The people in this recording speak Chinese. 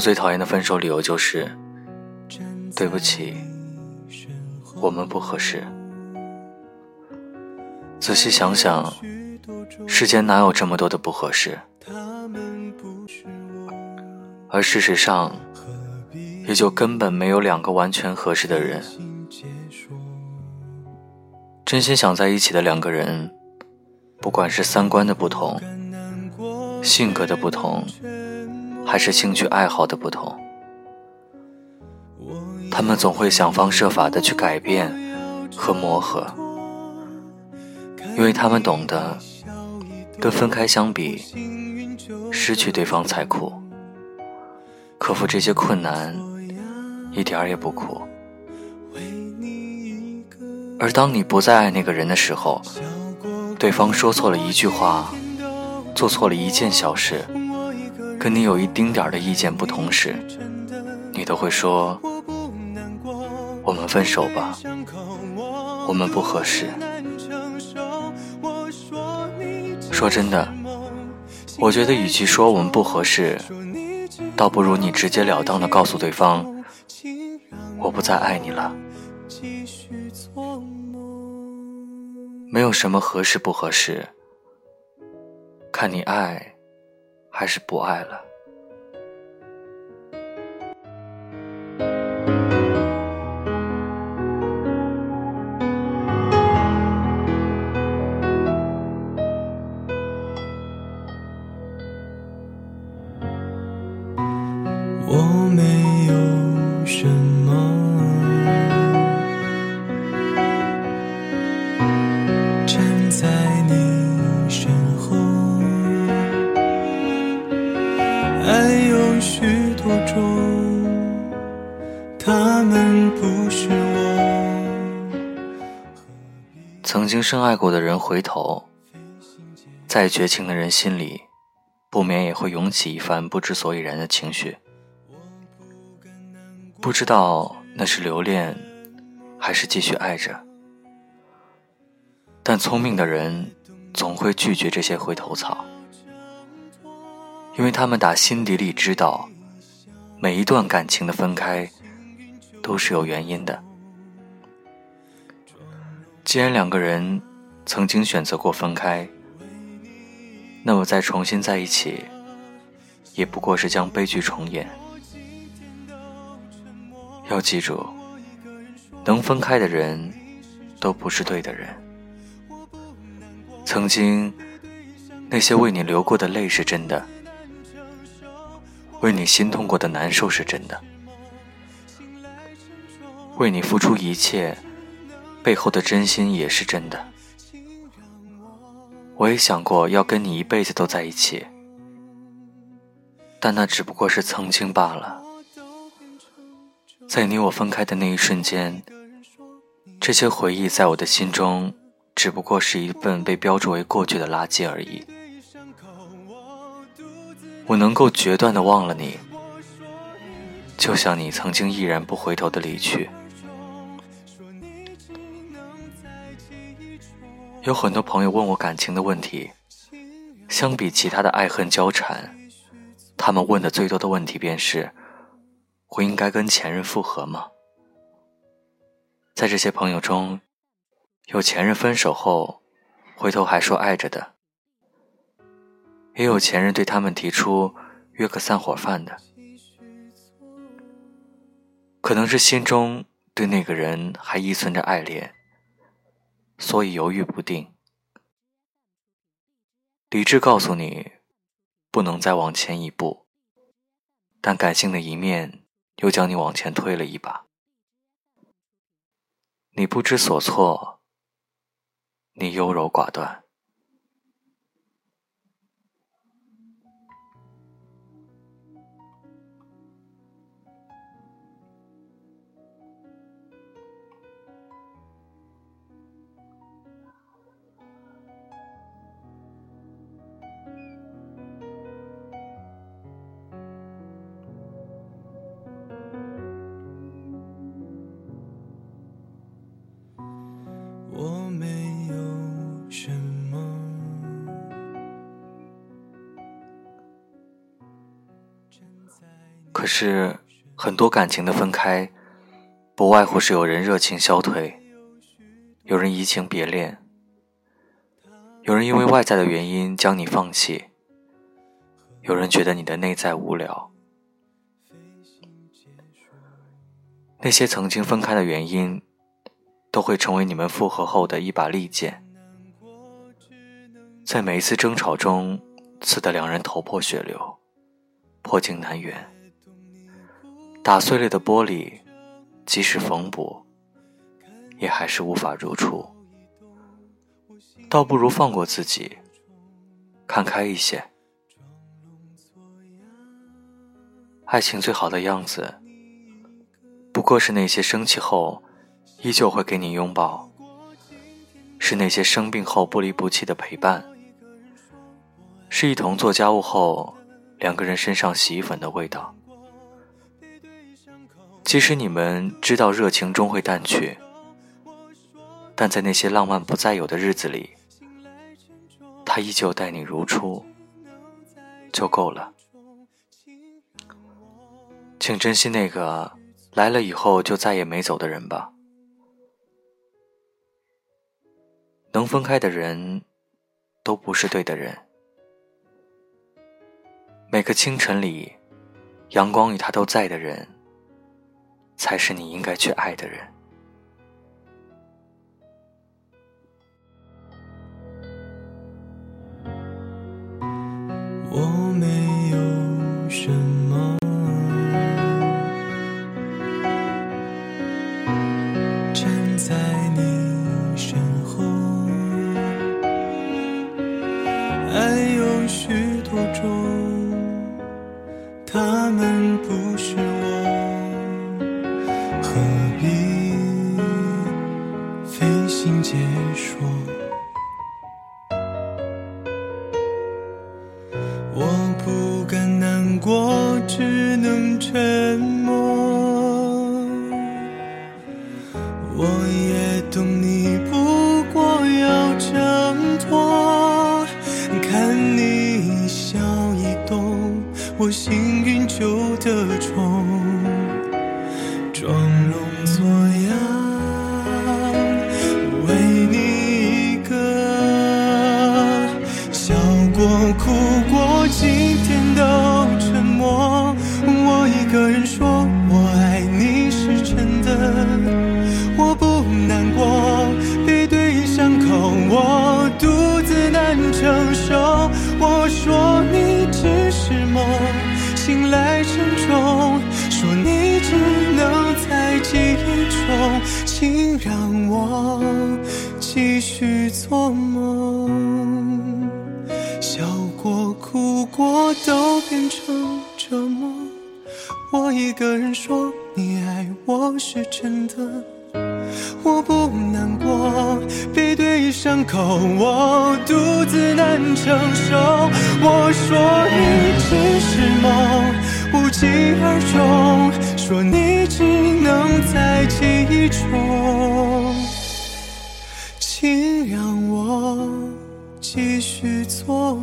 我最讨厌的分手理由就是，对不起，我们不合适。仔细想想，世间哪有这么多的不合适？而事实上，也就根本没有两个完全合适的人。真心想在一起的两个人，不管是三观的不同、性格的不同，还是兴趣爱好的不同，他们总会想方设法的去改变和磨合，因为他们懂得，跟分开相比，失去对方才苦。克服这些困难，一点儿也不苦。而当你不再爱那个人的时候，对方说错了一句话，做错了一件小事，跟你有一丁点儿的意见不同时，你都会说：“我们分手吧，我们不合适。”说真的，我觉得与其说我们不合适，倒不如你直截了当的告诉对方：“我不再爱你了。”没有什么合适不合适，看你爱还是不爱了。我没有爱有许多种，他们不是我。曾经深爱过的人回头，再绝情的人心里，不免也会涌起一番不知所以然的情绪。不知道那是留恋，还是继续爱着。但聪明的人总会拒绝这些回头草，因为他们打心底里知道，每一段感情的分开都是有原因的。既然两个人曾经选择过分开，那么再重新在一起，也不过是将悲剧重演。要记住，能分开的人，都不是对的人。曾经，那些为你流过的泪是真的，为你心痛过的难受是真的，为你付出一切，背后的真心也是真的。我也想过要跟你一辈子都在一起，但那只不过是曾经罢了。在你我分开的那一瞬间，这些回忆在我的心中，只不过是一份被标注为过去的垃圾而已。我能够决断的忘了你，就像你曾经毅然不回头的离去。有很多朋友问我感情的问题，相比其他的爱恨交缠，他们问的最多的问题便是。我应该跟前任复合吗？在这些朋友中，有前任分手后回头还说爱着的，也有前任对他们提出约个散伙饭的。可能是心中对那个人还依存着爱恋，所以犹豫不定。理智告诉你，不能再往前一步，但感性的一面。又将你往前推了一把，你不知所措，你优柔寡断。是很多感情的分开，不外乎是有人热情消退，有人移情别恋，有人因为外在的原因将你放弃，有人觉得你的内在无聊。那些曾经分开的原因，都会成为你们复合后的一把利剑，在每一次争吵中刺得两人头破血流，破镜难圆。打碎了的玻璃，即使缝补，也还是无法如初。倒不如放过自己，看开一些。爱情最好的样子。不过是那些生气后依旧会给你拥抱，是那些生病后不离不弃的陪伴，是一同做家务后两个人身上洗衣粉的味道。即使你们知道热情终会淡去，但在那些浪漫不再有的日子里，他依旧待你如初，就够了。请珍惜那个。来了以后就再也没走的人吧。能分开的人，都不是对的人。每个清晨里，阳光与他都在的人，才是你应该去爱的人。我没有什么站在你身后爱有许多种他们不我不敢难过，只能沉默。我也懂你，不过要挣脱。看你一笑一动，我幸运就得宠。继续做梦，笑过、哭过都变成折磨。我一个人说你爱我是真的，我不难过，背对伤口我独自难承受。我说你只是梦，无疾而终，说你只能在记忆中，继续做